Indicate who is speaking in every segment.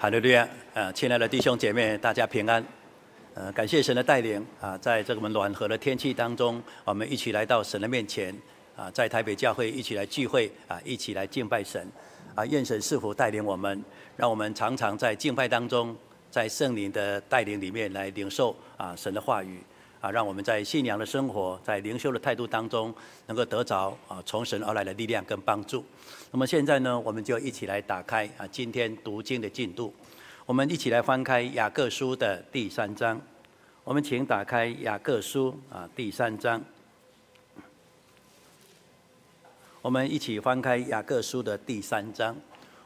Speaker 1: 哈利路亚！啊，亲爱的弟兄姐妹，大家平安。呃，感谢神的带领啊，在这个暖和的天气当中，我们一起来到神的面前啊，在台北教会一起来聚会啊，一起来敬拜神啊。愿神是否带领我们，让我们常常在敬拜当中，在圣灵的带领里面来领受啊神的话语啊，让我们在信仰的生活，在灵修的态度当中，能够得着啊从神而来的力量跟帮助。那么现在呢，我们就一起来打开啊，今天读经的进度。我们一起来翻开雅各书的第三章。我们请打开雅各书啊，第三章。我们一起翻开雅各书的第三章。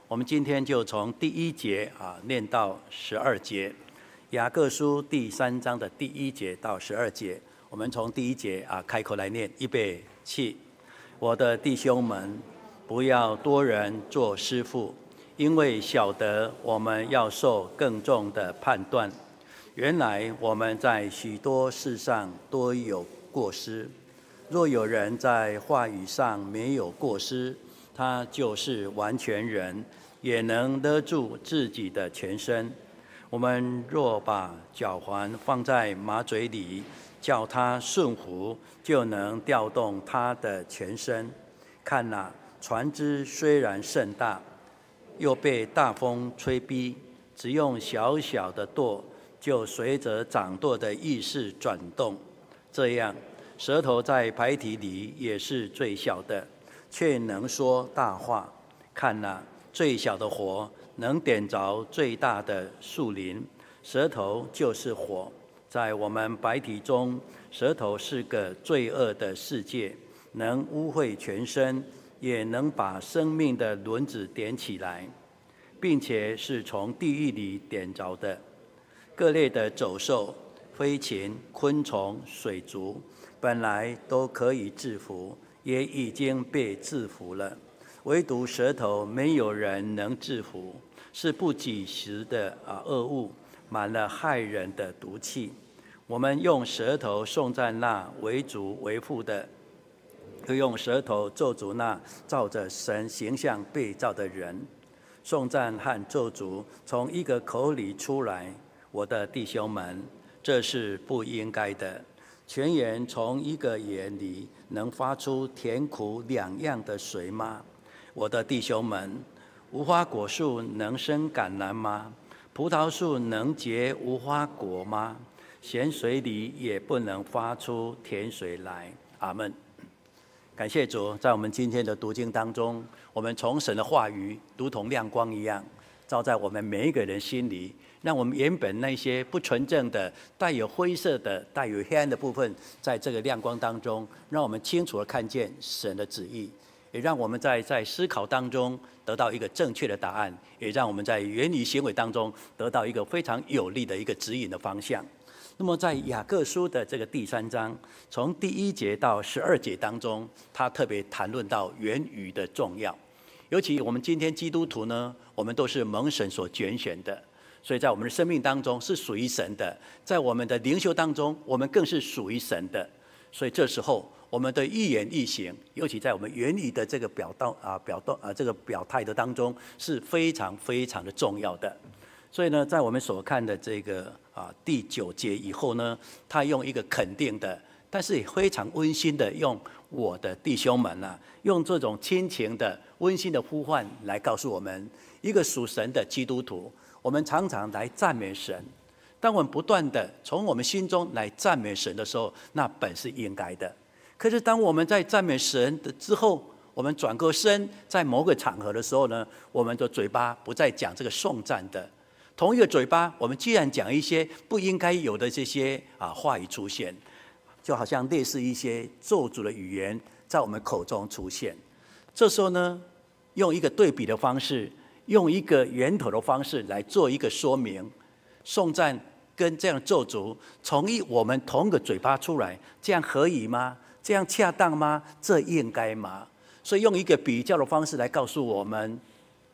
Speaker 1: 我们今天就从第一节啊念到十二节。雅各书第三章的第一节到十二节，我们从第一节啊开口来念，预备起，我的弟兄们。不要多人做师傅，因为晓得我们要受更重的判断。原来我们在许多事上都有过失。若有人在话语上没有过失，他就是完全人，也能勒住自己的全身。我们若把脚环放在马嘴里，叫它顺服，就能调动它的全身。看呐。船只虽然甚大，又被大风吹逼，只用小小的舵，就随着掌舵的意识转动。这样，舌头在排体里也是最小的，却能说大话。看呐，最小的火能点着最大的树林，舌头就是火。在我们白体中，舌头是个罪恶的世界，能污秽全身。也能把生命的轮子点起来，并且是从地狱里点着的。各类的走兽、飞禽、昆虫、水族，本来都可以制服，也已经被制服了。唯独舌头，没有人能制服，是不及时的啊恶物，满了害人的毒气。我们用舌头颂赞那为主为父的。又用舌头咒诅那照着神形象被造的人，颂赞和咒诅从一个口里出来，我的弟兄们，这是不应该的。泉源从一个眼里能发出甜苦两样的水吗？我的弟兄们，无花果树能生橄榄吗？葡萄树能结无花果吗？咸水里也不能发出甜水来。阿门。感谢主，在我们今天的读经当中，我们从神的话语如同亮光一样，照在我们每一个人心里，让我们原本那些不纯正的、带有灰色的、带有黑暗的部分，在这个亮光当中，让我们清楚地看见神的旨意，也让我们在在思考当中得到一个正确的答案，也让我们在言语行为当中得到一个非常有力的一个指引的方向。那么，在雅各书的这个第三章，从第一节到十二节当中，他特别谈论到言语的重要。尤其我们今天基督徒呢，我们都是蒙神所拣选的，所以在我们的生命当中是属于神的，在我们的灵修当中，我们更是属于神的。所以这时候，我们的一言一行，尤其在我们言语的这个表道啊、表道啊、这个表态的当中，是非常非常的重要的。所以呢，在我们所看的这个啊第九节以后呢，他用一个肯定的，但是也非常温馨的，用我的弟兄们呐、啊，用这种亲情的温馨的呼唤来告诉我们，一个属神的基督徒，我们常常来赞美神。当我们不断的从我们心中来赞美神的时候，那本是应该的。可是当我们在赞美神的之后，我们转过身，在某个场合的时候呢，我们的嘴巴不再讲这个颂赞的。同一个嘴巴，我们既然讲一些不应该有的这些啊话语出现，就好像类似一些咒诅的语言在我们口中出现。这时候呢，用一个对比的方式，用一个源头的方式来做一个说明。颂赞跟这样咒诅从一我们同个嘴巴出来，这样可以吗？这样恰当吗？这应该吗？所以用一个比较的方式来告诉我们。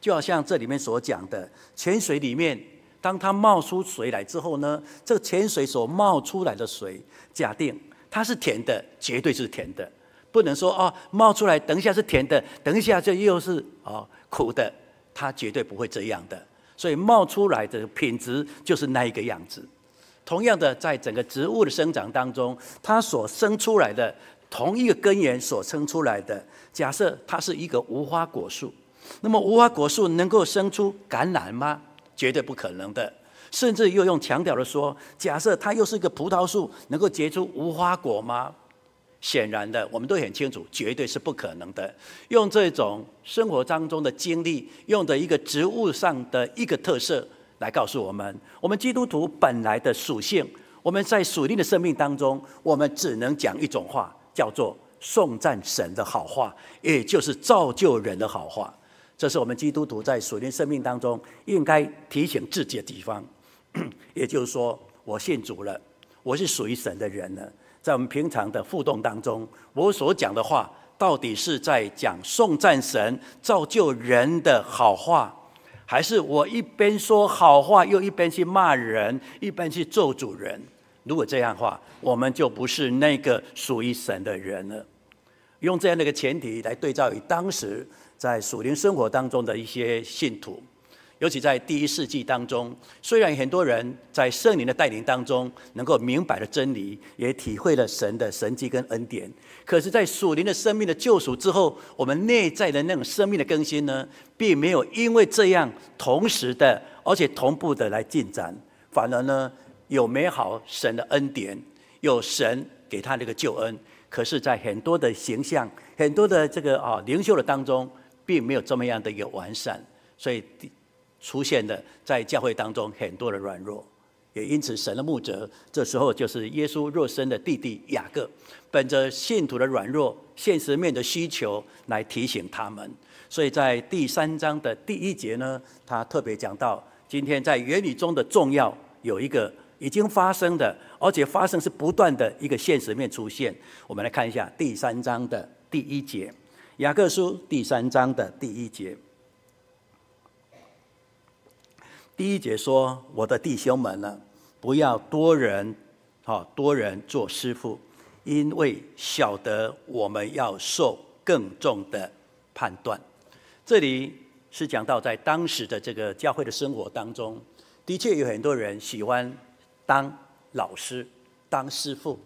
Speaker 1: 就好像这里面所讲的，泉水里面，当它冒出水来之后呢，这个泉水所冒出来的水，假定它是甜的，绝对是甜的，不能说哦，冒出来，等一下是甜的，等一下就又是哦苦的，它绝对不会这样的。所以冒出来的品质就是那一个样子。同样的，在整个植物的生长当中，它所生出来的同一个根源所生出来的，假设它是一个无花果树，那么无花果树能够生出橄榄吗？绝对不可能的。甚至又用强调的说，假设它又是一个葡萄树，能够结出无花果吗？显然的，我们都很清楚，绝对是不可能的。用这种生活当中的经历，用的一个植物上的一个特色来告诉我们，我们基督徒本来的属性，我们在属灵的生命当中，我们只能讲一种话，叫做颂赞神的好话，也就是造就人的好话。这是我们基督徒在属灵生命当中应该提醒自己的地方。也就是说，我信主了，我是属于神的人了。在我们平常的互动当中，我所讲的话，到底是在讲颂赞神、造就人的好话，还是我一边说好话，又一边去骂人，一边去咒诅人？如果这样的话，我们就不是那个属于神的人了。用这样的一个前提来对照于当时在属灵生活当中的一些信徒。尤其在第一世纪当中，虽然很多人在圣灵的带领当中能够明白了真理，也体会了神的神迹跟恩典，可是，在属灵的生命的救赎之后，我们内在的那种生命的更新呢，并没有因为这样同时的，而且同步的来进展，反而呢，有美好神的恩典，有神给他那个救恩，可是，在很多的形象、很多的这个啊灵修的当中，并没有这么样的一个完善，所以。出现的在教会当中很多的软弱，也因此神的牧者这时候就是耶稣肉身的弟弟雅各，本着信徒的软弱、现实面的需求来提醒他们。所以在第三章的第一节呢，他特别讲到今天在原理中的重要有一个已经发生的，而且发生是不断的一个现实面出现。我们来看一下第三章的第一节，雅各书第三章的第一节。第一节说：“我的弟兄们呢，不要多人，好多人做师傅，因为晓得我们要受更重的判断。”这里是讲到在当时的这个教会的生活当中，的确有很多人喜欢当老师、当师傅，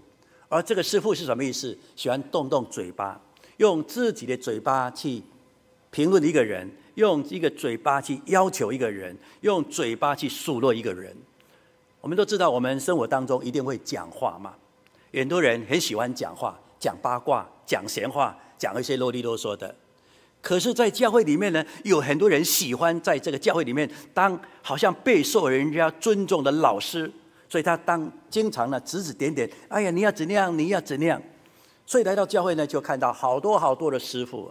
Speaker 1: 而这个师傅是什么意思？喜欢动动嘴巴，用自己的嘴巴去评论一个人。用一个嘴巴去要求一个人，用嘴巴去数落一个人。我们都知道，我们生活当中一定会讲话嘛。很多人很喜欢讲话，讲八卦，讲闲话，讲一些啰里啰嗦的。可是，在教会里面呢，有很多人喜欢在这个教会里面当好像备受人家尊重的老师，所以他当经常呢指指点点。哎呀，你要怎样？你要怎样？所以来到教会呢，就看到好多好多的师傅。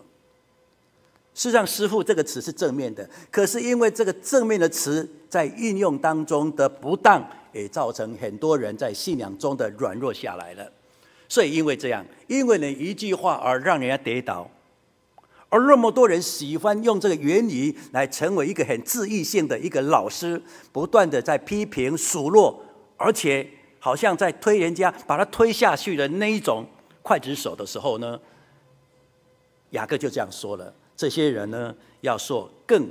Speaker 1: 事实上，“师傅”这个词是正面的，可是因为这个正面的词在运用当中的不当，也造成很多人在信仰中的软弱下来了。所以，因为这样，因为你一句话而让人家跌倒，而那么多人喜欢用这个言语来成为一个很自义性的一个老师，不断的在批评数落，而且好像在推人家，把他推下去的那一种刽子手的时候呢，雅各就这样说了。这些人呢，要做更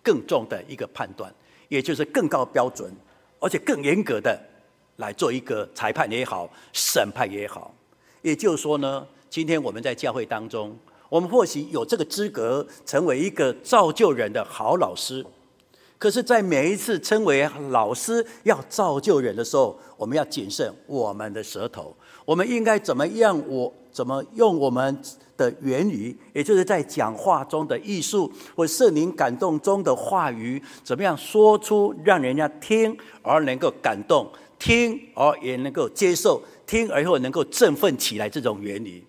Speaker 1: 更重的一个判断，也就是更高标准，而且更严格的来做一个裁判也好，审判也好。也就是说呢，今天我们在教会当中，我们或许有这个资格成为一个造就人的好老师，可是，在每一次称为老师要造就人的时候，我们要谨慎我们的舌头，我们应该怎么样？我怎么用我们？的言语，也就是在讲话中的艺术，或圣灵感动中的话语，怎么样说出让人家听而能够感动，听而也能够接受，听而后能够振奋起来这种言语，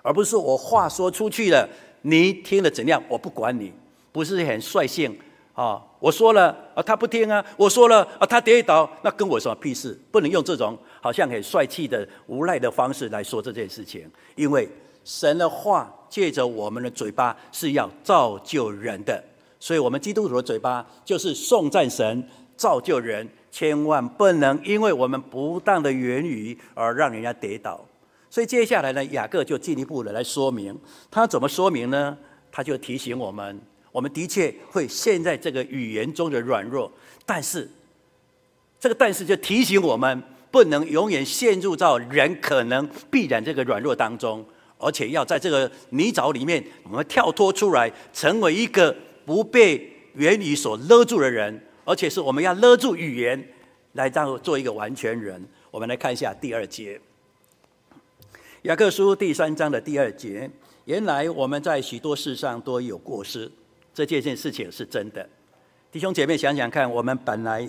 Speaker 1: 而不是我话说出去了，你听了怎样，我不管你，不是很率性啊？我说了啊，他不听啊，我说了啊，他跌倒，那跟我什么屁事？不能用这种好像很帅气的无赖的方式来说这件事情，因为。神的话借着我们的嘴巴是要造就人的，所以，我们基督徒的嘴巴就是颂赞神、造就人，千万不能因为我们不当的言语而让人家跌倒。所以，接下来呢，雅各就进一步的来说明，他怎么说明呢？他就提醒我们，我们的确会陷在这个语言中的软弱，但是这个但是就提醒我们，不能永远陷入到人可能必然这个软弱当中，而且要在这个泥沼里面，我们跳脱出来，成为一个不被言语所勒住的人，而且是我们要勒住语言，来当做一个完全人。我们来看一下第二节，雅各书第三章的第二节。原来我们在许多事上都有过失。这件件事情是真的，弟兄姐妹想想看，我们本来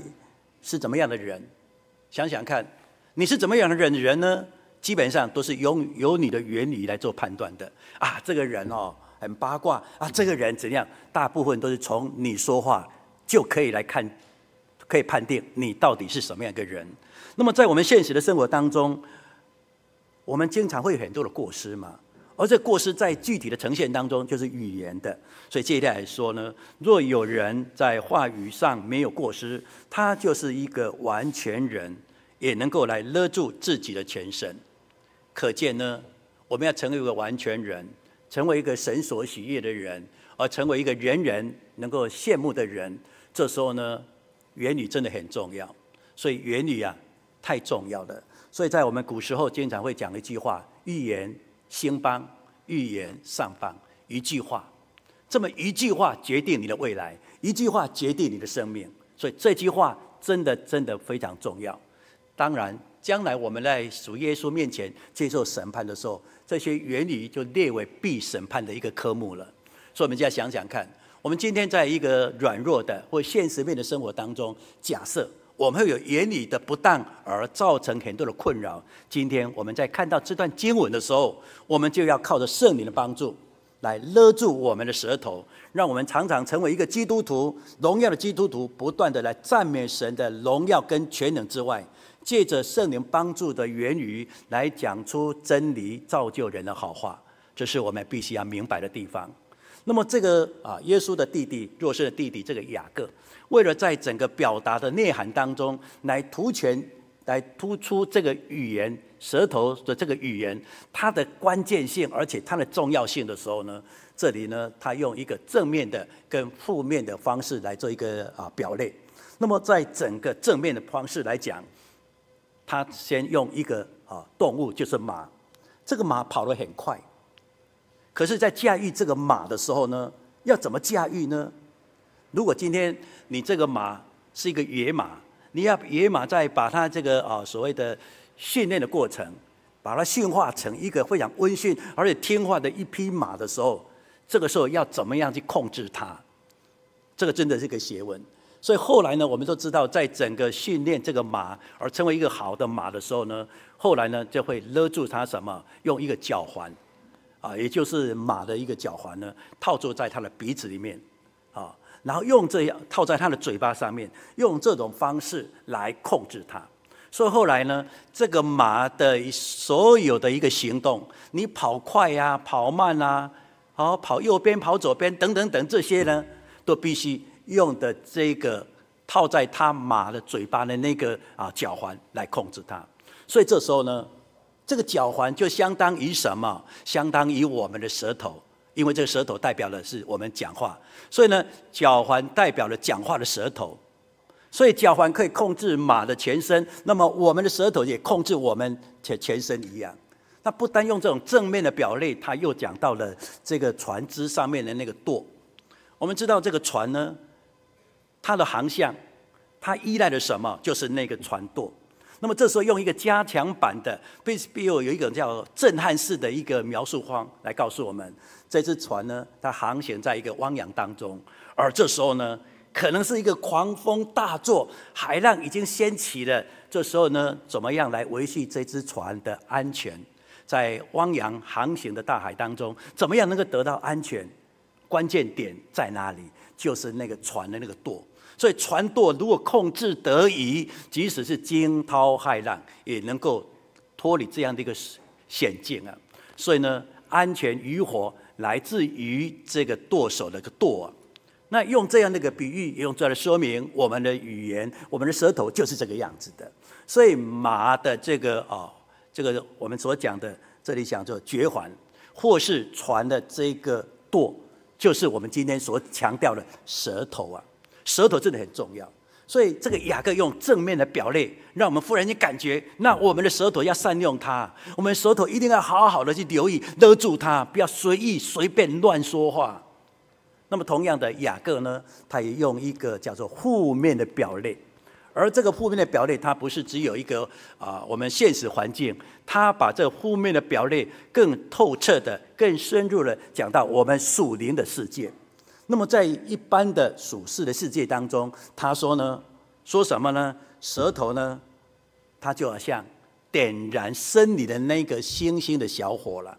Speaker 1: 是怎么样的人？想想看，你是怎么样的人人呢？基本上都是用由你的原理来做判断的啊。这个人哦，很八卦啊。这个人怎样？大部分都是从你说话就可以来看，可以判定你到底是什么样一个人。那么在我们现实的生活当中，我们经常会有很多的过失嘛。而这过失在具体的呈现当中，就是语言的。所以接下来说呢，若有人在话语上没有过失，他就是一个完全人，也能够来勒住自己的全身。可见呢，我们要成为一个完全人，成为一个神所喜悦的人，而成为一个人人能够羡慕的人。这时候呢，言语真的很重要。所以言语啊，太重要了。所以在我们古时候经常会讲一句话：预言。兴邦，预言上邦，一句话，这么一句话决定你的未来，一句话决定你的生命，所以这句话真的真的非常重要。当然，将来我们在主耶稣面前接受审判的时候，这些原理就列为必审判的一个科目了。所以，我们就要想想看，我们今天在一个软弱的或现实面的生活当中，假设。我们会有言语的不当而造成很多的困扰。今天我们在看到这段经文的时候，我们就要靠着圣灵的帮助，来勒住我们的舌头，让我们常常成为一个基督徒，荣耀的基督徒，不断的来赞美神的荣耀跟全能之外，借着圣灵帮助的言语来讲出真理，造就人的好话。这是我们必须要明白的地方。那么这个啊，耶稣的弟弟，弱势的弟弟，这个雅各。为了在整个表达的内涵当中来凸显、来突出这个语言舌头的这个语言它的关键性，而且它的重要性的时候呢，这里呢，他用一个正面的跟负面的方式来做一个啊表列。那么在整个正面的方式来讲，他先用一个啊动物，就是马，这个马跑得很快，可是，在驾驭这个马的时候呢，要怎么驾驭呢？如果今天你这个马是一个野马，你要野马在把它这个啊所谓的训练的过程，把它驯化成一个非常温驯而且听话的一匹马的时候，这个时候要怎么样去控制它？这个真的是个学问。所以后来呢，我们都知道，在整个训练这个马而成为一个好的马的时候呢，后来呢就会勒住它什么？用一个脚环啊，也就是马的一个脚环呢，套住在它的鼻子里面啊。然后用这样套在他的嘴巴上面，用这种方式来控制他。所以后来呢，这个马的所有的一个行动，你跑快呀、跑慢啊，好跑右边、跑左边等等等这些呢，都必须用的这个套在他马的嘴巴的那个啊脚环来控制它。所以这时候呢，这个脚环就相当于什么？相当于我们的舌头。因为这个舌头代表的是我们讲话，所以呢，脚环代表了讲话的舌头，所以脚环可以控制马的全身，那么我们的舌头也控制我们全全身一样。那不单用这种正面的表类，他又讲到了这个船只上面的那个舵。我们知道这个船呢，它的航向，它依赖的什么？就是那个船舵。那么这时候用一个加强版的，必必有有一个叫震撼式的一个描述框来告诉我们。这只船呢，它航行在一个汪洋当中，而这时候呢，可能是一个狂风大作，海浪已经掀起了。这时候呢，怎么样来维系这只船的安全？在汪洋航行的大海当中，怎么样能够得到安全？关键点在哪里？就是那个船的那个舵。所以船舵如果控制得宜，即使是惊涛骇浪，也能够脱离这样的一个险境啊。所以呢，安全与否。来自于这个舵手的个舵，啊那用这样的一个比喻，用这来说明我们的语言，我们的舌头就是这个样子的。所以马的这个哦，这个我们所讲的，这里讲做绝环，或是船的这个舵，就是我们今天所强调的舌头啊，舌头真的很重要。所以这个雅各用正面的表列，让我们忽然间感觉，那我们的舌头要善用它，我们舌头一定要好好的去留意，勒住它，不要随意随便乱说话。那么同样的，雅各呢，他也用一个叫做负面的表列，而这个负面的表列，它不是只有一个啊，我们现实环境，他把这负面的表列更透彻的、更深入的讲到我们属灵的世界。那么在一般的属世的世界当中，他说呢，说什么呢？舌头呢，它就好像点燃森林的那个星星的小火了，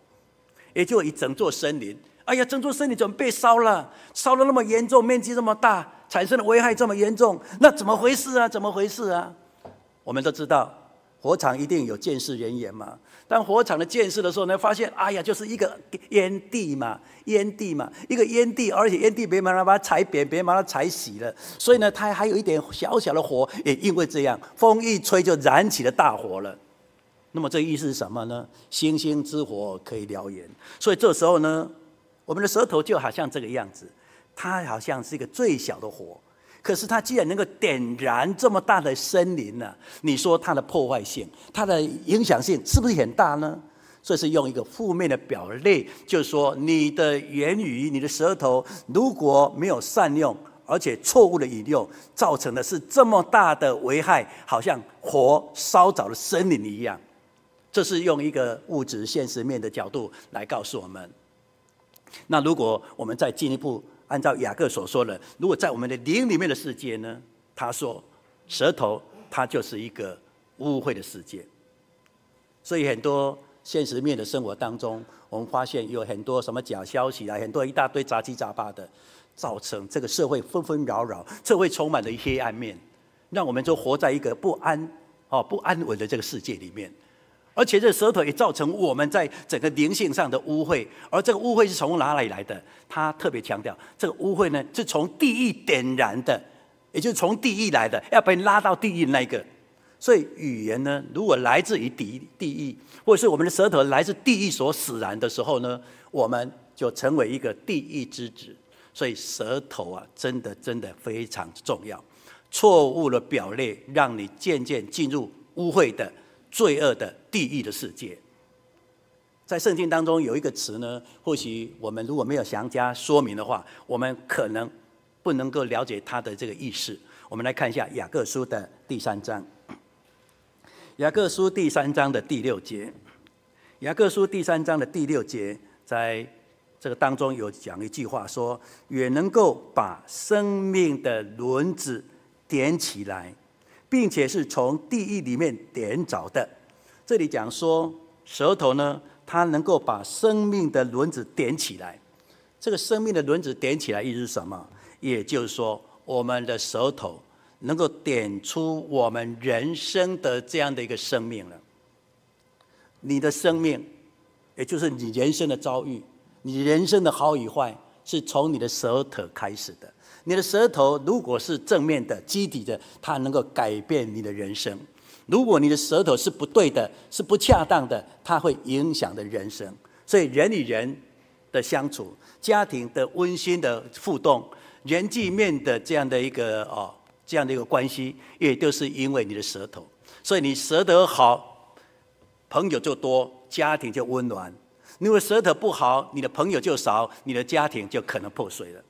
Speaker 1: 也就一整座森林。哎呀，整座森林怎么被烧了？烧的那么严重，面积这么大，产生的危害这么严重，那怎么回事啊？怎么回事啊？我们都知道，火场一定有鉴识人员嘛。当火场的鉴识的时候呢，发现，哎呀，就是一个烟蒂嘛，烟蒂嘛，一个烟蒂，而且烟蒂别把它把它踩扁，别把它踩熄了，所以呢，它还有一点小小的火，也因为这样，风一吹就燃起了大火了。那么这意思是什么呢？星星之火可以燎原，所以这时候呢，我们的舌头就好像这个样子，它好像是一个最小的火。可是它既然能够点燃这么大的森林呢、你说它的破坏性、它的影响性是不是很大呢？所以是用一个负面的表列，就是说你的言语、你的舌头如果没有善用，而且错误的引用，造成的是这么大的危害，好像火烧着了森林一样。这是用一个物质现实面的角度来告诉我们。那如果我们再进一步，按照雅各所说的，如果在我们的灵里面的世界呢？他说，舌头它就是一个污秽的世界。所以很多现实面的生活当中，我们发现有很多什么假消息啊，很多一大堆杂七杂八的，造成这个社会纷纷扰扰，社会充满了黑暗面，让我们就活在一个不安哦不安稳的这个世界里面。而且这舌头也造成我们在整个灵性上的污秽，而这个污秽是从哪里来的？他特别强调，这个污秽呢是从地狱点燃的，也就是从地狱来的，要被拉到地狱那个。所以语言呢，如果来自于地地狱，或者是我们的舌头来自地狱所使然的时候呢，我们就成为一个地狱之子。所以舌头啊，真的真的非常重要。错误的表列，让你渐渐进入污秽的。罪恶的地狱的世界，在圣经当中有一个词呢，或许我们如果没有详加说明的话，我们可能不能够了解它的这个意思。我们来看一下雅各书的第三章，雅各书第三章的第六节，雅各书第三章的第六节，在这个当中有讲一句话说：“也能够把生命的轮子点起来。”并且是从地狱里面点着的。这里讲说，舌头呢，它能够把生命的轮子点起来。这个生命的轮子点起来，意思是什么？也就是说，我们的舌头能够点出我们人生的这样的一个生命了。你的生命，也就是你人生的遭遇，你人生的好与坏，是从你的舌头开始的。你的舌头如果是正面的、积极的，它能够改变你的人生；如果你的舌头是不对的、是不恰当的，它会影响的人生。所以，人与人的相处、家庭的温馨的互动、人际面的这样的一个哦，这样的一个关系，也都是因为你的舌头。所以，你舌头好，朋友就多，家庭就温暖；如果舌头不好，你的朋友就少，你的家庭就可能破碎了。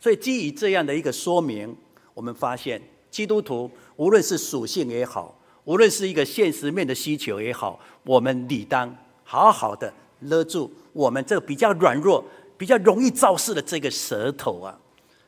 Speaker 1: 所以基于这样的一个说明，我们发现基督徒无论是属性也好，无论是一个现实面的需求也好，我们理当好好的勒住我们这个比较软弱、比较容易造事的这个舌头啊。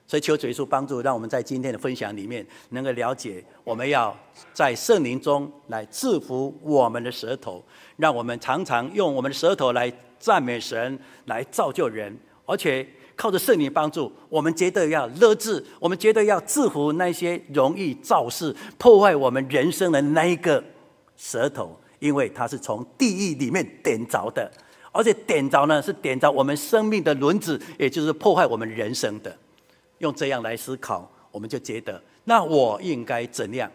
Speaker 1: 所以求主耶稣帮助，让我们在今天的分享里面能够了解，我们要在圣灵中来制服我们的舌头，让我们常常用我们的舌头来赞美神，来造就人，而且。靠着圣灵帮助，我们绝对要乐制，我们绝对要制服那些容易造事、破坏我们人生的那一个舌头，因为它是从地狱里面点着的，而且点着呢是点着我们生命的轮子，也就是破坏我们人生的。用这样来思考，我们就觉得，那我应该怎样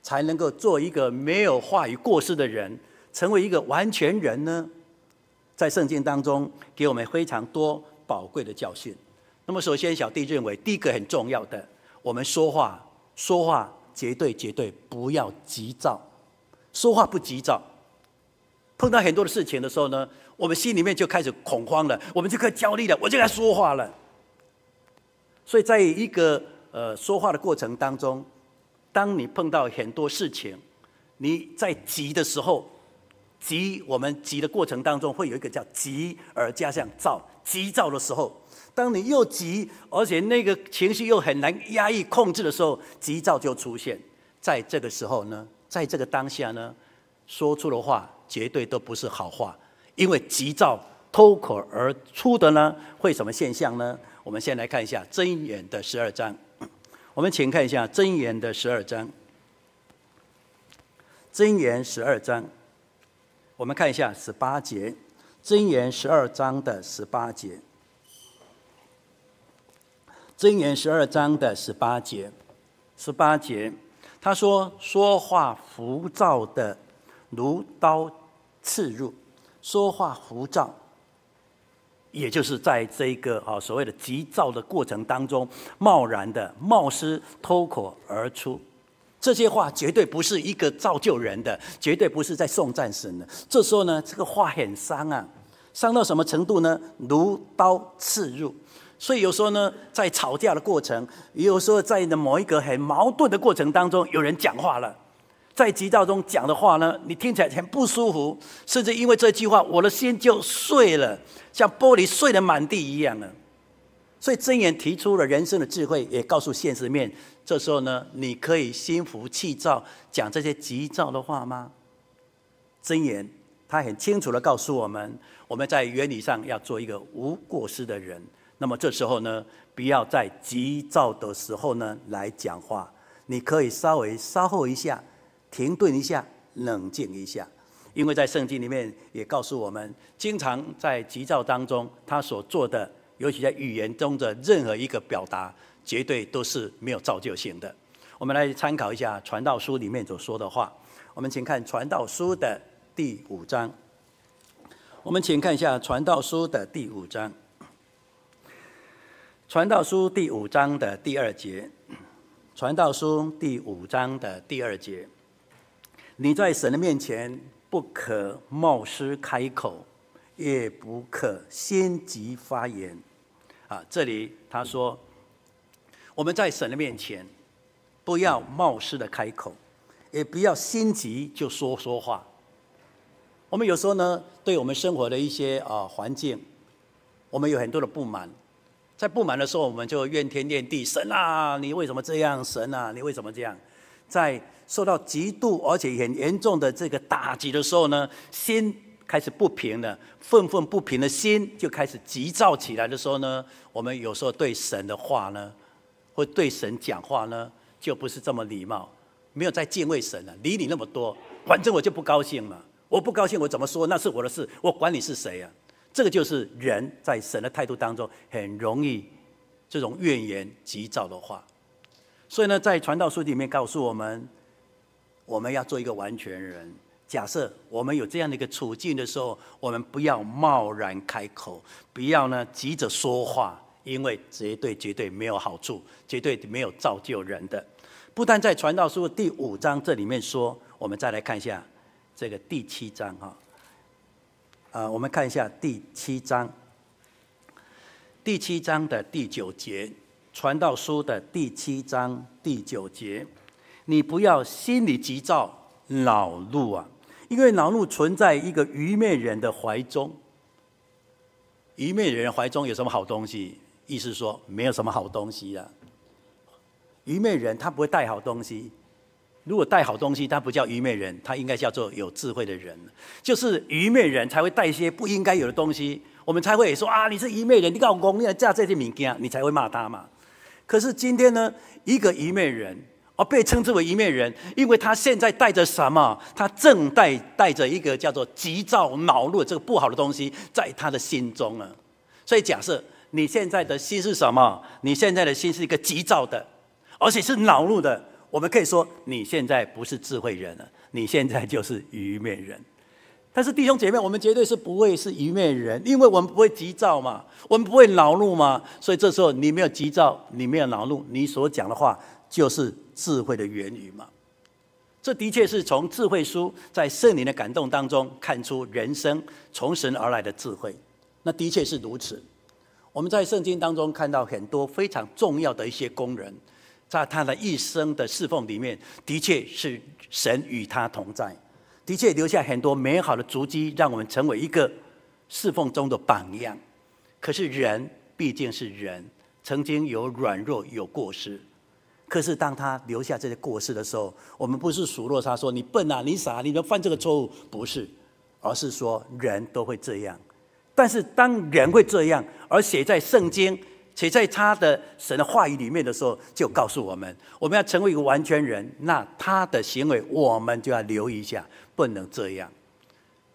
Speaker 1: 才能够做一个没有话语过失的人，成为一个完全人呢？在圣经当中，给我们非常多。宝贵的教训，那么首先，小弟认为第一个很重要的，我们说话说话绝对绝对不要急躁，说话不急躁。碰到很多的事情的时候呢，我们心里面就开始恐慌了，我们就开始焦虑了，我就该说话了。所以在一个呃说话的过程当中，当你碰到很多事情，你在急的时候，急我们急的过程当中会有一个叫急而加上躁，急躁的时候，当你又急，而且那个情绪又很难压抑控制的时候，急躁就出现。在这个时候呢，在这个当下呢，说出的话。绝对都不是好话，因为急躁脱口而出的呢，会什么现象呢？我们先来看一下《箴言》的十二章。我们请看一下《箴言》的十二章，《箴言》十二章，我们看一下十八节，《箴言》十二章的十八节，《箴言》十二章的十八节，十八节，他说：“说话浮躁的。”如刀刺入，说话浮躁，也就是在这个啊所谓的急躁的过程当中，贸然的冒失脱口而出，这些话绝对不是一个造就人的，绝对不是在颂赞神的。这时候呢，这个话很伤啊，伤到什么程度呢？如刀刺入。所以有时候呢，在吵架的过程，有时候在的某一个很矛盾的过程当中，有人讲话了。在急躁中讲的话呢，你听起来很不舒服，甚至因为这句话，我的心就碎了，像玻璃碎得满地一样了。所以箴言提出了人生的智慧，也告诉现实面。这时候呢，你可以心浮气躁讲这些急躁的话吗？箴言他很清楚地告诉我们，我们在原理上要做一个无过失的人。那么这时候呢，不要在急躁的时候呢来讲话，你可以稍微稍后一下。停顿一下，冷静一下，因为在圣经里面也告诉我们，经常在急躁当中，他所做的，尤其在语言中的任何一个表达，绝对都是没有造就性的。我们来参考一下《传道书》里面所说的话。我们请看《传道书》的第五章。我们请看一下《传道书》的第五章，《传道书》第五章的第二节，《传道书》第五章的第二节。你在神的面前不可冒失开口，也不可先急发言。啊，这里他说，我们在神的面前不要冒失的开口，也不要心急就说说话。我们有时候呢，对我们生活的一些啊环境，我们有很多的不满，在不满的时候，我们就怨天怨地，神啊，你为什么这样？神啊，你为什么这样？在受到极度而且很严重的这个打击的时候呢，心开始不平了，愤愤不平的心就开始急躁起来的时候呢，我们有时候对神的话呢，或对神讲话呢，就不是这么礼貌，没有在敬畏神了，理你那么多，反正我就不高兴嘛，我不高兴我怎么说那是我的事，我管你是谁啊？这个就是人在神的态度当中很容易这种怨言急躁的话，所以呢，在传道书里面告诉我们。我们要做一个完全人。假设我们有这样的一个处境的时候，我们不要贸然开口，不要呢急着说话，因为绝对绝对没有好处，绝对没有造就人的。不但在传道书第五章这里面说，我们再来看一下这个第七章哈。啊，我们看一下第七章，第七章的第九节，传道书的第七章第九节。你不要心里急躁、恼怒啊，因为恼怒存在一个愚昧人的怀中。愚昧人怀中有什么好东西？意思说没有什么好东西了。愚昧人他不会带好东西。如果带好东西，他不叫愚昧人，他应该叫做有智慧的人。就是愚昧人才会带一些不应该有的东西，我们才会说啊，你是愚昧人，你搞公，你要嫁这些物件，你才会骂他嘛。可是今天呢，一个愚昧人。而被称之为愚昧人，因为他现在带着什么？他正带带着一个叫做急躁、恼怒这个不好的东西在他的心中啊。所以假设你现在的心是什么？你现在的心是一个急躁的，而且是恼怒的。我们可以说，你现在不是智慧人了，你现在就是愚昧人。但是弟兄姐妹，我们绝对是不会是愚昧人，因为我们不会急躁嘛，我们不会恼怒嘛。所以这时候你没有急躁，你没有恼怒，你所讲的话就是智慧的言语嘛。这的确是从智慧书在圣灵的感动当中看出人生从神而来的智慧。那的确是如此。我们在圣经当中看到很多非常重要的一些工人，在他的一生的侍奉里面，的确是神与他同在。的确留下很多美好的足迹，让我们成为一个侍奉中的榜样。可是人毕竟是人，曾经有软弱、有过失。可是当他留下这些过失的时候，我们不是数落他说你笨啊、你傻，你能犯这个错误，不是，而是说人都会这样。但是当人会这样，而写在圣经、写在他的神的话语里面的时候，就告诉我们，我们要成为一个完全人，那他的行为我们就要留意一下。不能这样，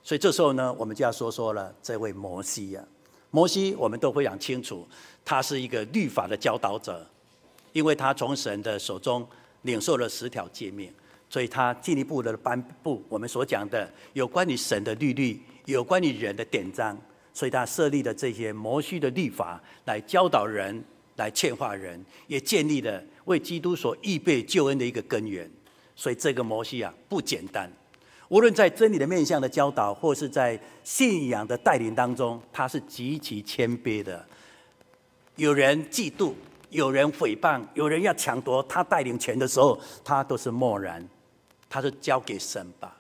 Speaker 1: 所以这时候呢，我们就要说说了这位摩西呀。摩西我们都非常清楚，他是一个律法的教导者，因为他从神的手中领受了十条诫命，所以他进一步的颁布我们所讲的有关于神的律律，有关于人的典章，所以他设立了这些摩西的律法来教导人，来劝化人，也建立了为基督所预备救恩的一个根源。所以这个摩西啊，不简单。无论在真理的面向的教导，或是在信仰的带领当中，他是极其谦卑的。有人嫉妒，有人诽谤，有人要抢夺他带领权的时候，他都是默然，他是交给神吧。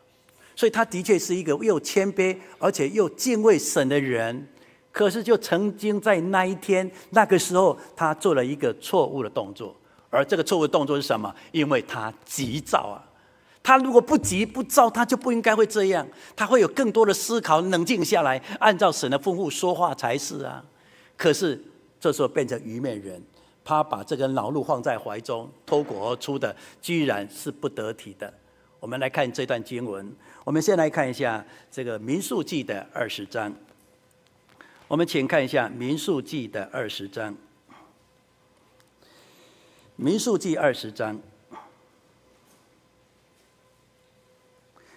Speaker 1: 所以他的确是一个又谦卑而且又敬畏神的人。可是就曾经在那一天那个时候，他做了一个错误的动作，而这个错误的动作是什么？因为他急躁啊。他如果不急不躁，他就不应该会这样。他会有更多的思考，冷静下来，按照神的吩咐说话才是啊。可是这时候变成愚昧人，他把这个恼怒放在怀中，脱口而出的居然是不得体的。我们来看这段经文，我们先来看一下这个民数记的二十章。我们请看一下民数记的二十章，民数记二十章。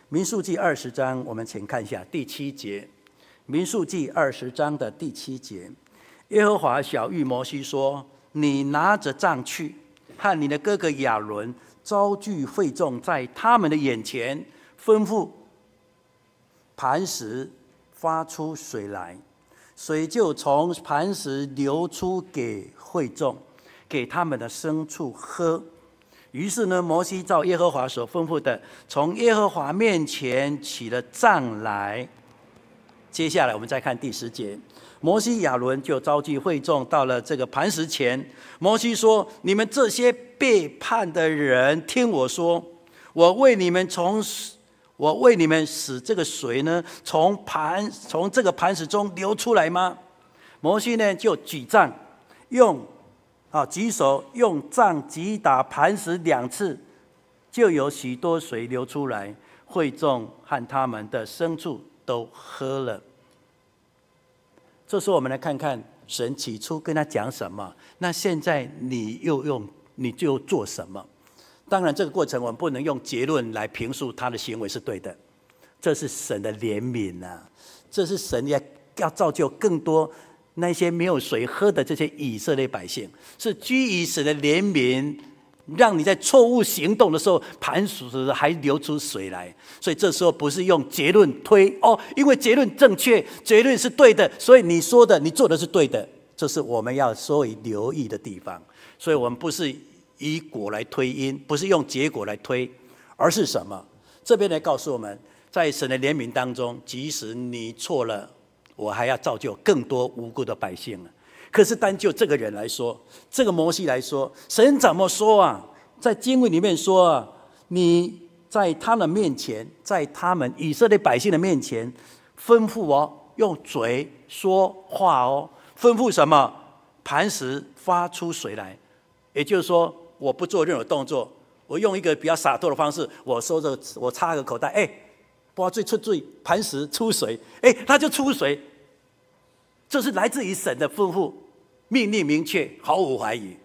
Speaker 1: 民数记二十章，我们请看一下第七节。民数记二十章的第七节，耶和华晓諭摩西说：“你拿着杖去，和你的哥哥亚伦招聚会众，在他们的眼前，吩咐磐石发出水来，水就从磐石流出给会众，给他们的牲畜喝。”于是呢，摩西照耶和华所吩咐的，从耶和华面前起了杖来。接下来我们再看第十节，摩西亚伦就召集会众到了这个磐石前。摩西说：“你们这些背叛的人，听我说，我为你们从我为你们使这个水呢，从盘从这个磐石中流出来吗？”摩西呢就举杖用。啊！举手用杖击打磐石两次，就有许多水流出来，会众和他们的牲畜都喝了。这时候，我们来看看神起初跟他讲什么，那现在你又用你就做什么？当然，这个过程我们不能用结论来评述他的行为是对的，这是神的怜悯呐，这是神要要造就更多。那些没有水喝的这些以色列百姓，是基于神的怜悯，让你在错误行动的时候，磐石还流出水来。所以这时候不是用结论推哦，因为结论正确，结论是对的，所以你说的、你做的是对的。这是我们要所以留意的地方。所以我们不是以果来推因，不是用结果来推，而是什么？这边来告诉我们，在神的怜悯当中，即使你错了。我还要造就更多无辜的百姓。可是单就这个人来说，这个摩西来说，神怎么说啊？在经文里面说啊，你在他们面前，在他们以色列百姓的面前，吩咐我用嘴说话哦，吩咐什么？磐石发出水来，也就是说，我不做任何动作，我用一个比较洒脱的方式，我说着，我插个口袋，哎。挖最出最磐石出水，哎，它就出水。这是来自于神的吩咐，命令明确，毫无怀疑。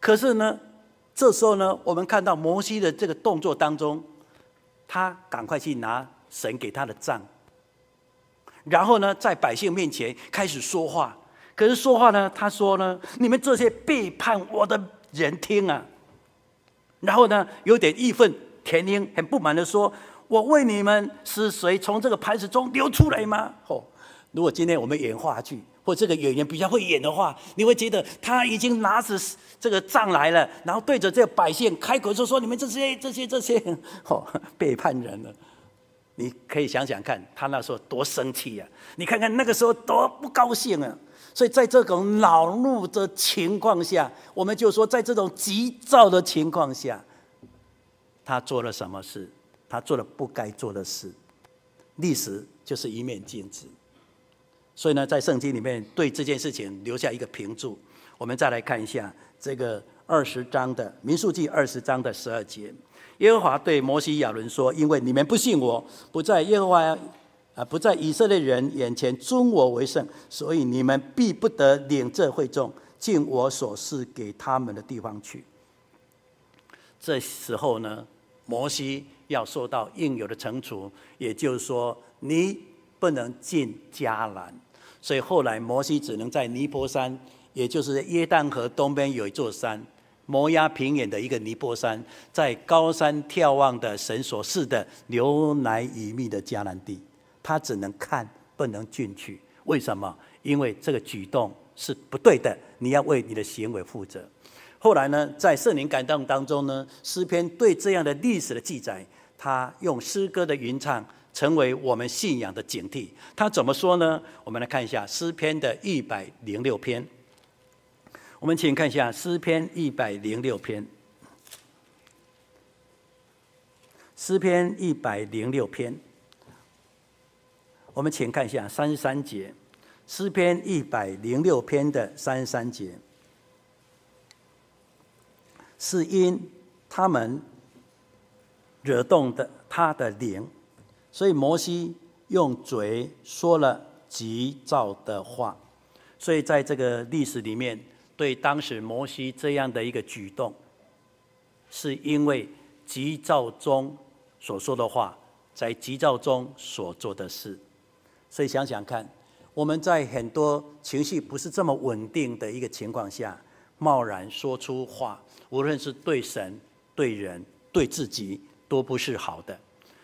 Speaker 1: 可是呢，这时候呢，我们看到摩西的这个动作当中，他赶快去拿神给他的杖，然后呢，在百姓面前开始说话。可是说话呢，他说呢：“你们这些背叛我的人，听啊！”然后呢，有点义愤填膺，很不满的说：“我为你们是谁从这个盘子中流出来吗？”哦，如果今天我们演话剧，或这个演员比较会演的话，你会觉得他已经拿着这个杖来了，然后对着这个百姓开口说：“说你们这些、这些、这些，哦，背叛人了。”你可以想想看，他那时候多生气呀！你看看那个时候多不高兴啊！所以在这种恼怒的情况下，我们就说，在这种急躁的情况下，他做了什么事？他做了不该做的事。历史就是一面镜子。所以呢，在圣经里面对这件事情留下一个评注。我们再来看一下这个二十章的民数记二十章的十二节，耶和华对摩西亚伦说：“因为你们不信我，不在耶和华。”啊，不在以色列人眼前尊我为圣，所以你们必不得领这会众进我所示给他们的地方去。这时候呢，摩西要受到应有的惩处，也就是说，你不能进迦南。所以后来摩西只能在尼波山，也就是约旦河东边有一座山，摩押平原的一个尼波山，在高山眺望的神所赐的流奶与蜜的迦南地。他只能看，不能进去。为什么？因为这个举动是不对的。你要为你的行为负责。后来呢，在圣灵感动当中呢，诗篇对这样的历史的记载，他用诗歌的吟唱，成为我们信仰的警惕。他怎么说呢？我们来看一下诗篇的一百零六篇。我们请看一下诗篇一百零六篇。诗篇一百零六篇。我们请看一下三十三节，诗篇一百零六篇的三十三节，是因他们惹动的他的灵，所以摩西用嘴说了急躁的话。所以在这个历史里面，对当时摩西这样的一个举动，是因为急躁中所说的话，在急躁中所做的事。所以想想看，我们在很多情绪不是这么稳定的一个情况下，贸然说出话，无论是对神、对人、对自己，都不是好的。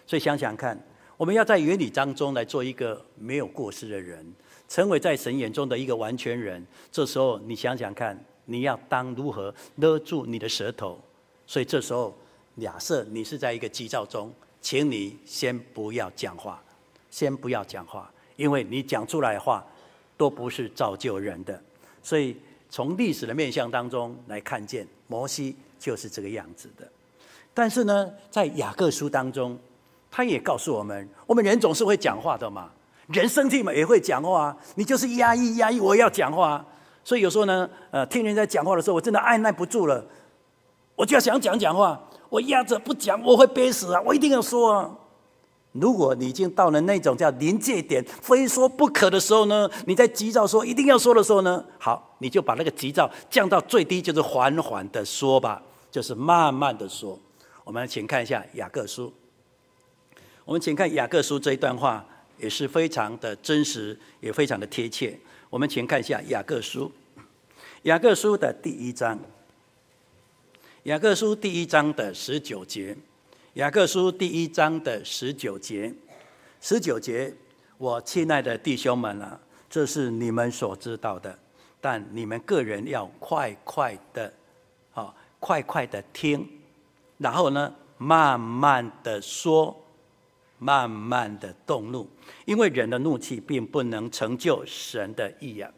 Speaker 1: 所以想想看，我们要在原理当中来做一个没有过失的人，成为在神眼中的一个完全人。这时候你想想看，你要当如何勒住你的舌头？所以这时候，假设你是在一个急躁中，请你先不要讲话，先不要讲话。因为你讲出来的话，都不是造就人的，所以从历史的面相当中来看见，摩西就是这个样子的。但是呢，在雅各书当中，他也告诉我们，我们人总是会讲话的嘛，人生气嘛也会讲话，你就是压抑压抑，我要讲话。所以有时候呢，呃，听人家讲话的时候，我真的按捺不住了，我就要想讲讲话，我压着不讲，我会憋死啊，我一定要说啊。如果你已经到了那种叫临界点、非说不可的时候呢，你在急躁说一定要说的时候呢，好，你就把那个急躁降到最低，就是缓缓的说吧，就是慢慢的说。我们请看一下雅各书，我们请看雅各书这一段话也是非常的真实，也非常的贴切。我们请看一下雅各书，雅各书的第一章，雅各书第一章的十九节。雅各书第一章的十九节，十九节，我亲爱的弟兄们啊，这是你们所知道的，但你们个人要快快的，啊，快快的听，然后呢，慢慢的说，慢慢的动怒，因为人的怒气并不能成就神的意啊。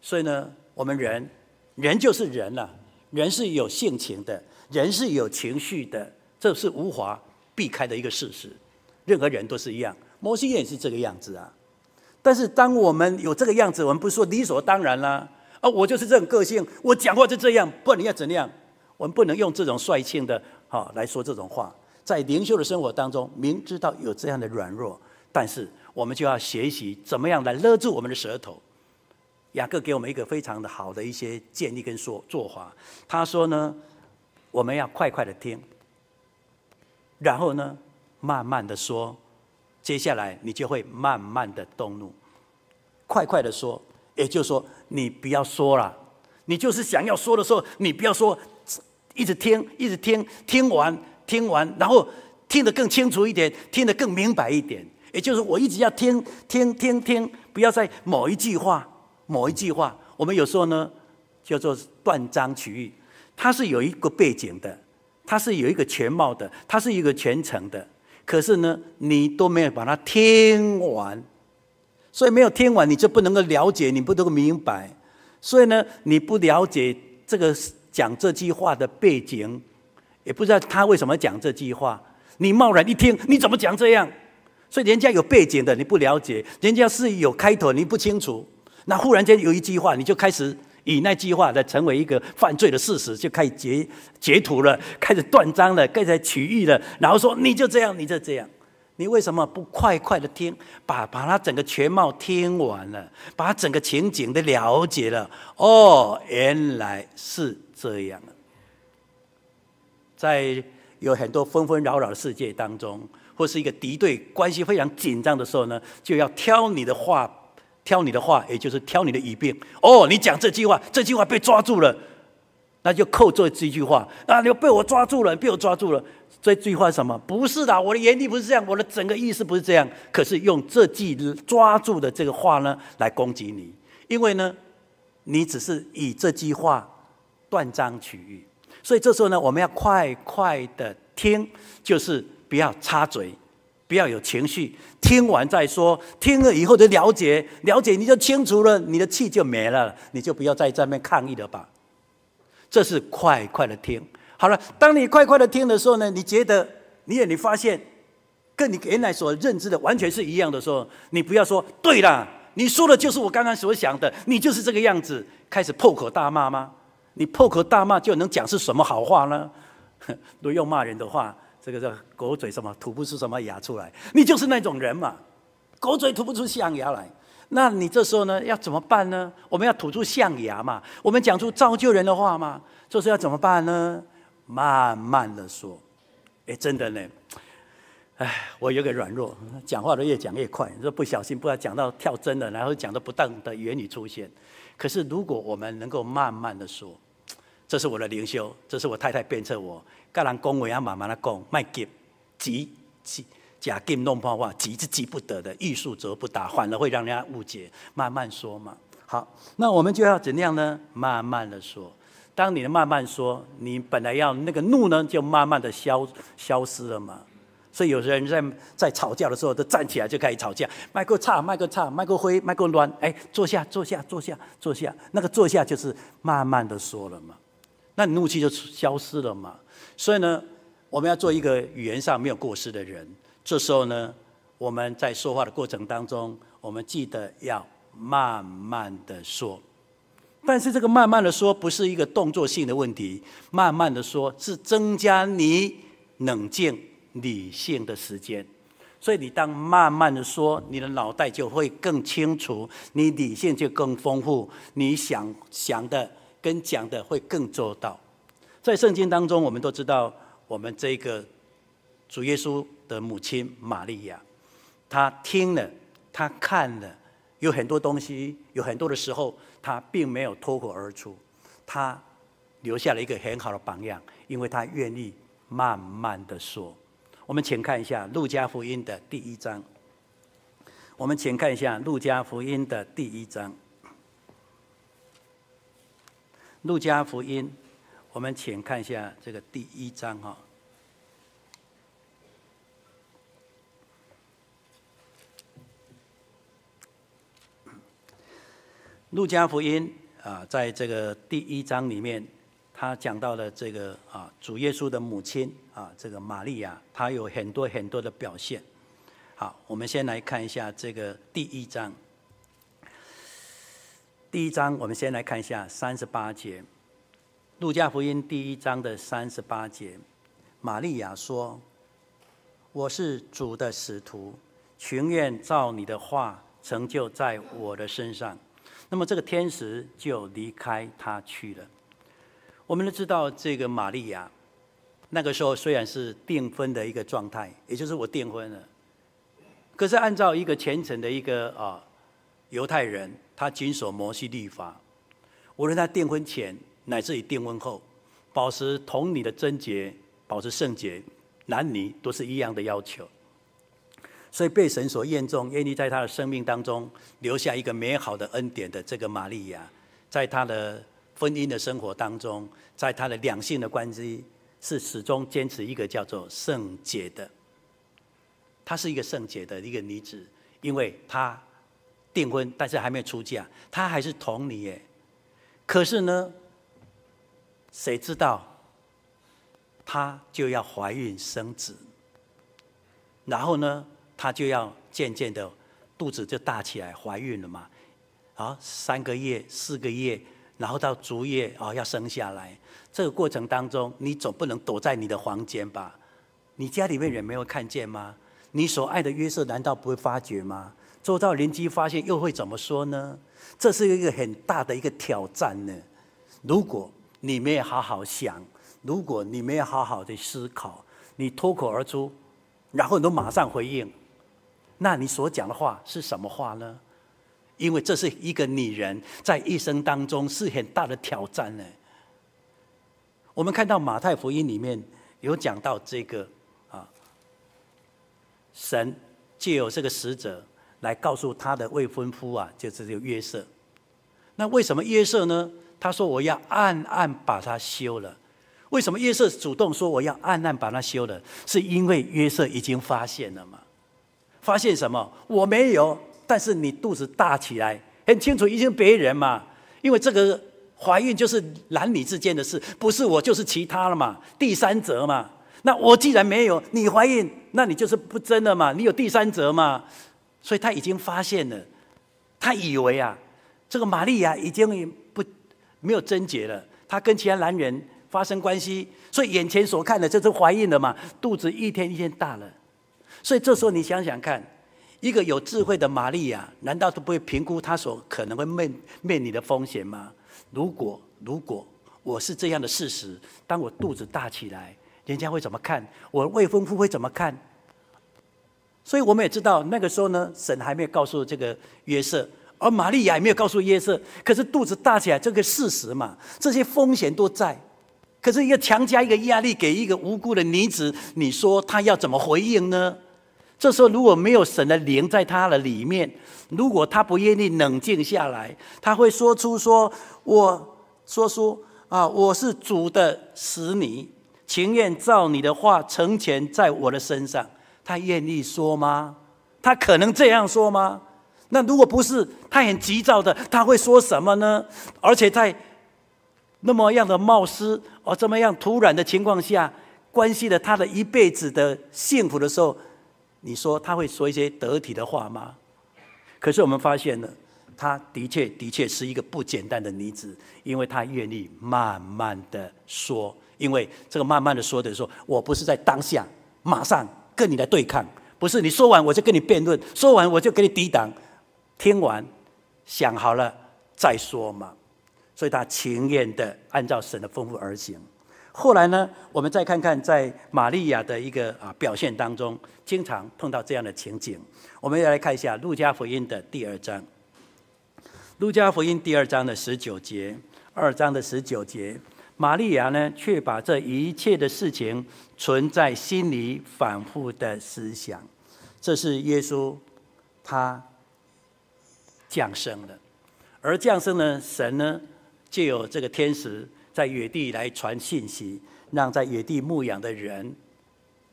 Speaker 1: 所以呢，我们人，人就是人了，人是有性情的，人是有情绪的。这是无法避开的一个事实，任何人都是一样。摩西也是这个样子啊。但是当我们有这个样子，我们不是说理所当然啦。啊，我就是这种个性，我讲话就这样，不然你要怎样？我们不能用这种率性的哈来说这种话。在灵修的生活当中，明知道有这样的软弱，但是我们就要学习怎么样来勒住我们的舌头。雅各给我们一个非常的好的一些建议跟说做法。他说呢，我们要快快的听。然后呢，慢慢的说，接下来你就会慢慢的动怒，快快的说，也就是说你不要说了，你就是想要说的时候，你不要说，一直听，一直听，听完听完，然后听得更清楚一点，听得更明白一点。也就是我一直要听听听听，不要在某一句话某一句话。我们有时候呢叫做断章取义，它是有一个背景的，它是有一个全貌的，它是一个全程的。可是呢，你都没有把它听完，所以没有听完，你就不能够了解，你不能够明白。所以呢，你不了解这个讲这句话的背景，也不知道他为什么讲这句话，你贸然一听，你怎么讲这样？所以人家有背景的你不了解，人家是有开头你不清楚，那忽然间有一句话你就开始以那句话来成为一个犯罪的事实，就开始截截图了，开始断章了，开始取义了，然后说你就这样，你就这样，你为什么不快快的听，把把它整个全貌听完了，把整个情景都了解了？哦，原来是这样，在有很多纷纷扰扰的世界当中。或是一个敌对关系非常紧张的时候呢，就要挑你的话，挑你的话，也就是挑你的语病。哦，你讲这句话，这句话被抓住了，那就扣这这句话。啊，你被我抓住了，被我抓住了。这句话是什么？不是的，我的原意不是这样，我的整个意思不是这样。可是用这句抓住的这个话呢，来攻击你，因为呢，你只是以这句话断章取义。所以这时候呢，我们要快快的听，就是。不要插嘴，不要有情绪，听完再说。听了以后就了解，了解你就清楚了，你的气就没了，你就不要再在这边抗议了吧。这是快快的听。好了，当你快快的听的时候呢，你觉得你也你发现跟你原来所认知的完全是一样的时候，你不要说对了，你说的就是我刚刚所想的，你就是这个样子，开始破口大骂吗？你破口大骂就能讲是什么好话呢？都用骂人的话。这个叫狗嘴什么吐不出什么牙出来，你就是那种人嘛，狗嘴吐不出象牙来。那你这时候呢要怎么办呢？我们要吐出象牙嘛，我们讲出造就人的话嘛，这时候要怎么办呢？慢慢的说，哎，真的呢，哎，我有个软弱，讲话都越讲越快，说不小心不要讲到跳针了，然后讲到不当的言语出现。可是如果我们能够慢慢的说，这是我的灵修，这是我太太鞭策我。跟人讲话要慢慢的讲，卖急急急，假急弄破话，急是急不得的，欲速则不达，反而会让人家误解。慢慢说嘛，好，那我们就要怎样呢？慢慢的说。当你的慢慢说，你本来要那个怒呢，就慢慢的消消失了嘛。所以有些人在在吵架的时候，都站起来就开始吵架，麦克吵，麦克吵，麦克灰，麦克乱，哎，坐下，坐下，坐下，坐下。那个坐下就是慢慢的说了嘛，那你怒气就消失了嘛。所以呢，我们要做一个语言上没有过失的人。这时候呢，我们在说话的过程当中，我们记得要慢慢的说。但是这个慢慢的说不是一个动作性的问题，慢慢的说是增加你冷静理性的时间。所以你当慢慢的说，你的脑袋就会更清楚，你理性就更丰富，你想想的跟讲的会更周到。在圣经当中，我们都知道，我们这个主耶稣的母亲玛利亚，她听了，她看了，有很多东西，有很多的时候，她并没有脱口而出，她留下了一个很好的榜样，因为她愿意慢慢的说。我们请看一下《路加福音》的第一章。我们请看一下《路加福音》的第一章，《路加福音》。我们请看一下这个第一章哈，《路加福音》啊，在这个第一章里面，他讲到了这个啊，主耶稣的母亲啊，这个玛利亚，她有很多很多的表现。好，我们先来看一下这个第一章。第一章，我们先来看一下三十八节。路加福音第一章的三十八节，玛利亚说：“我是主的使徒，情愿照你的话成就在我的身上。”那么这个天使就离开他去了。我们都知道，这个玛利亚那个时候虽然是订婚的一个状态，也就是我订婚了，可是按照一个虔诚的一个啊犹太人，他谨守摩西律法，无论他订婚前乃至于订婚后，保持童女的贞洁，保持圣洁，男女都是一样的要求。所以被神所验中，愿意在他的生命当中留下一个美好的恩典的这个玛利亚，在他的婚姻的生活当中，在他的两性的关系，是始终坚持一个叫做圣洁的。她是一个圣洁的一个女子，因为她订婚，但是还没有出嫁，她还是童女耶。可是呢，谁知道她就要怀孕生子，然后呢？她就要渐渐的肚子就大起来，怀孕了嘛，啊，三个月、四个月，然后到足月啊要生下来。这个过程当中，你总不能躲在你的房间吧？你家里面人没有看见吗？你所爱的约瑟难道不会发觉吗？周遭邻居发现又会怎么说呢？这是一个很大的一个挑战呢。如果你没有好好想，如果你没有好好的思考，你脱口而出，然后你都马上回应。那你所讲的话是什么话呢？因为这是一个女人在一生当中是很大的挑战呢。我们看到马太福音里面有讲到这个啊，神借由这个使者来告诉他的未婚夫啊，就是这个约瑟。那为什么约瑟呢？他说我要暗暗把他休了。为什么约瑟主动说我要暗暗把他休了？是因为约瑟已经发现了嘛。发现什么？我没有，但是你肚子大起来，很清楚，已经别人嘛。因为这个怀孕就是男女之间的事，不是我就是其他了嘛，第三者嘛。那我既然没有，你怀孕，那你就是不真的嘛，你有第三者嘛。所以他已经发现了，他以为啊，这个玛利亚已经不没有贞洁了，他跟其他男人发生关系，所以眼前所看的就是怀孕了嘛，肚子一天一天大了。所以这时候你想想看，一个有智慧的玛利亚，难道都不会评估她所可能会面面临的风险吗？如果如果我是这样的事实，当我肚子大起来，人家会怎么看？我未婚夫会怎么看？所以我们也知道，那个时候呢，神还没有告诉这个约瑟，而玛利亚也没有告诉约瑟。可是肚子大起来这个事实嘛，这些风险都在。可是要强加一个压力给一个无辜的女子，你说她要怎么回应呢？这时候如果没有神的灵在她的里面，如果她不愿意冷静下来，她会说出说：“我说出啊，我是主的使女，情愿照你的话成全在我的身上。”他愿意说吗？他可能这样说吗？那如果不是，他很急躁的，他会说什么呢？而且在那么样的冒失而这么样突然的情况下，关系了他的一辈子的幸福的时候。你说他会说一些得体的话吗？可是我们发现了，他的确的确是一个不简单的女子，因为她愿意慢慢的说。因为这个慢慢的说的时候，我不是在当下马上跟你来对抗，不是你说完我就跟你辩论，说完我就给你抵挡，听完想好了再说嘛。所以他情愿的按照神的吩咐而行。后来呢，我们再看看在玛利亚的一个啊表现当中，经常碰到这样的情景。我们要来看一下《路加福音》的第二章，《路加福音》第二章的十九节，二章的十九节，玛利亚呢却把这一切的事情存在心里，反复的思想。这是耶稣他降生的，而降生呢，神呢就有这个天使。在野地来传信息，让在野地牧养的人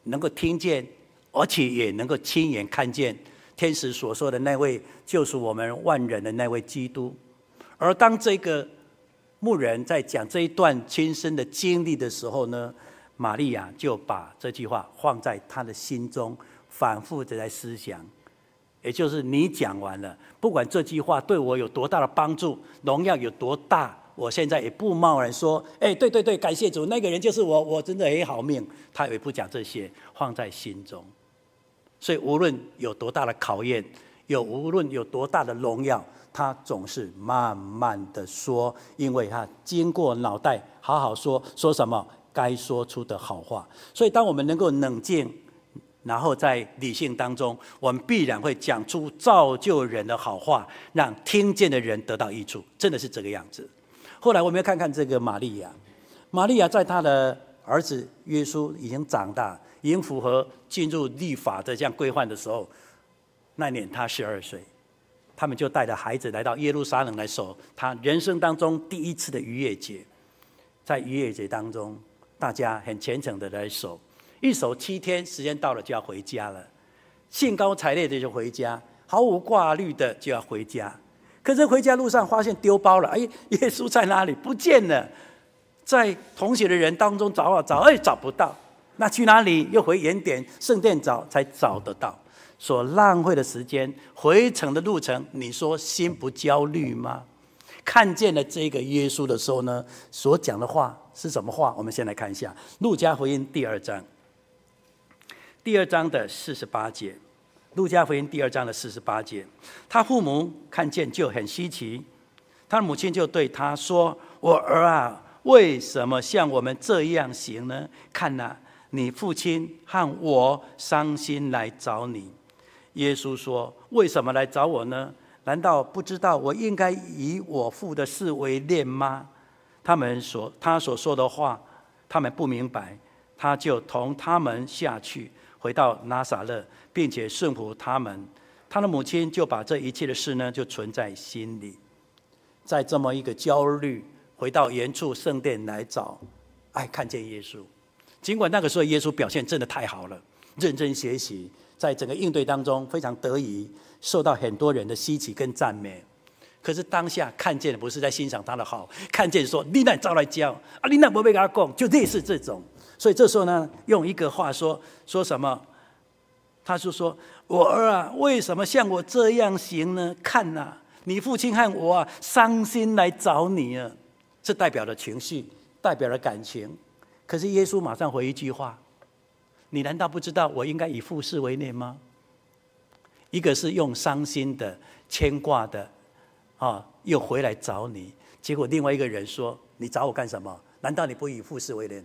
Speaker 1: 能够听见，而且也能够亲眼看见天使所说的那位救赎我们万人的那位基督。而当这个牧人在讲这一段亲身的经历的时候呢，玛利亚就把这句话放在他的心中，反复的在思想。也就是你讲完了，不管这句话对我有多大的帮助，荣耀有多大。我现在也不贸然说，哎，对对对，感谢主，那个人就是我，我真的很好命。他也不讲这些，放在心中。所以无论有多大的考验，有无论有多大的荣耀，他总是慢慢的说，因为他经过脑袋好好说，说什么该说出的好话。所以当我们能够冷静、然后在理性当中，我们必然会讲出造就人的好话，让听见的人得到益处，真的是这个样子。后来我们要看看这个玛利亚，玛利亚在她的儿子耶稣已经长大，已经符合进入立法的这样规范的时候，那年他十二岁，他们就带着孩子来到耶路撒冷来守他人生当中第一次的逾越节，在逾越节当中，大家很虔诚的来守。一守七天，时间到了就要回家了，兴高采烈的就回家，毫无挂虑的就要回家。可是回家路上发现丢包了，哎，耶稣在哪里？不见了，在同行的人当中找啊找，哎，找不到。那去哪里？又回原点圣殿找，才找得到。所浪费的时间，回程的路程，你说心不焦虑吗？看见了这个耶稣的时候呢，所讲的话是什么话？我们先来看一下《路加福音》第二章。第二章的四十八节，《路加福音》第二章的四十八节，他父母看见就很稀奇，他母亲就对他说：“我儿啊，为什么像我们这样行呢？看哪，你父亲和我伤心来找你。”耶稣说：“为什么来找我呢？难道不知道我应该以我父的事为念吗？”他们所他所说的话，他们不明白，他就同他们下去。回到拿撒勒，并且顺服他们，他的母亲就把这一切的事呢，就存在心里。在这么一个焦虑，回到原处圣殿来找，哎，看见耶稣。尽管那个时候耶稣表现真的太好了，认真学习，在整个应对当中非常得宜，受到很多人的稀奇跟赞美。可是当下看见的不是在欣赏他的好，看见说你那招来教啊，你那不被他讲，就类似这种。所以这时候呢，用一个话说说什么？他就说：“我儿啊，为什么像我这样行呢？看呐、你父亲和我啊，伤心来找你啊。”这代表了情绪，代表了感情。可是耶稣马上回一句话：“你难道不知道我应该以父事为念吗？”一个是用伤心的、牵挂的，啊，又回来找你。结果另外一个人说：“你找我干什么？难道你不以父事为念？”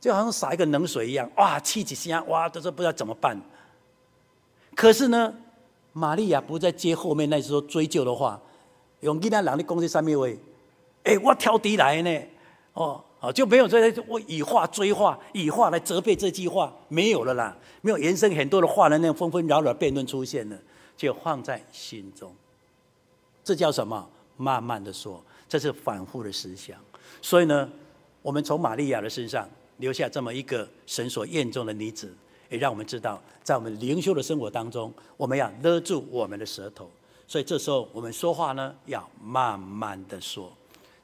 Speaker 1: 就好像洒一个冷水一样，哇，气几声，哇，都说不知道怎么办。可是呢，玛利亚不再接后面那时候追究的话，用其他人的攻击上面位，哎，我挑敌来呢，哦，哦，就没有在我以话追话，以话来责备这句话，没有了啦，没有延伸很多的话呢那纷纷扰扰辩论出现了，就放在心中。这叫什么？慢慢的说，这是反复的思想。所以呢，我们从玛利亚的身上。留下这么一个神所验中的女子，也让我们知道，在我们灵修的生活当中，我们要勒住我们的舌头。所以这时候我们说话呢，要慢慢的说。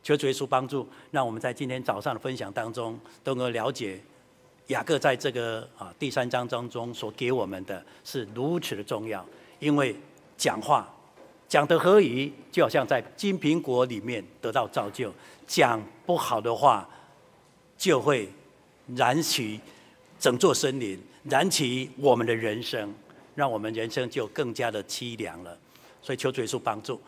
Speaker 1: 求主耶稣帮助，让我们在今天早上的分享当中，都能够了解雅各在这个啊第三章当中所给我们的是如此的重要。因为讲话讲得合宜，就好像在金苹果里面得到造就；讲不好的话，就会。燃起整座森林，燃起我们的人生，让我们人生就更加的凄凉了。所以求主耶稣帮助，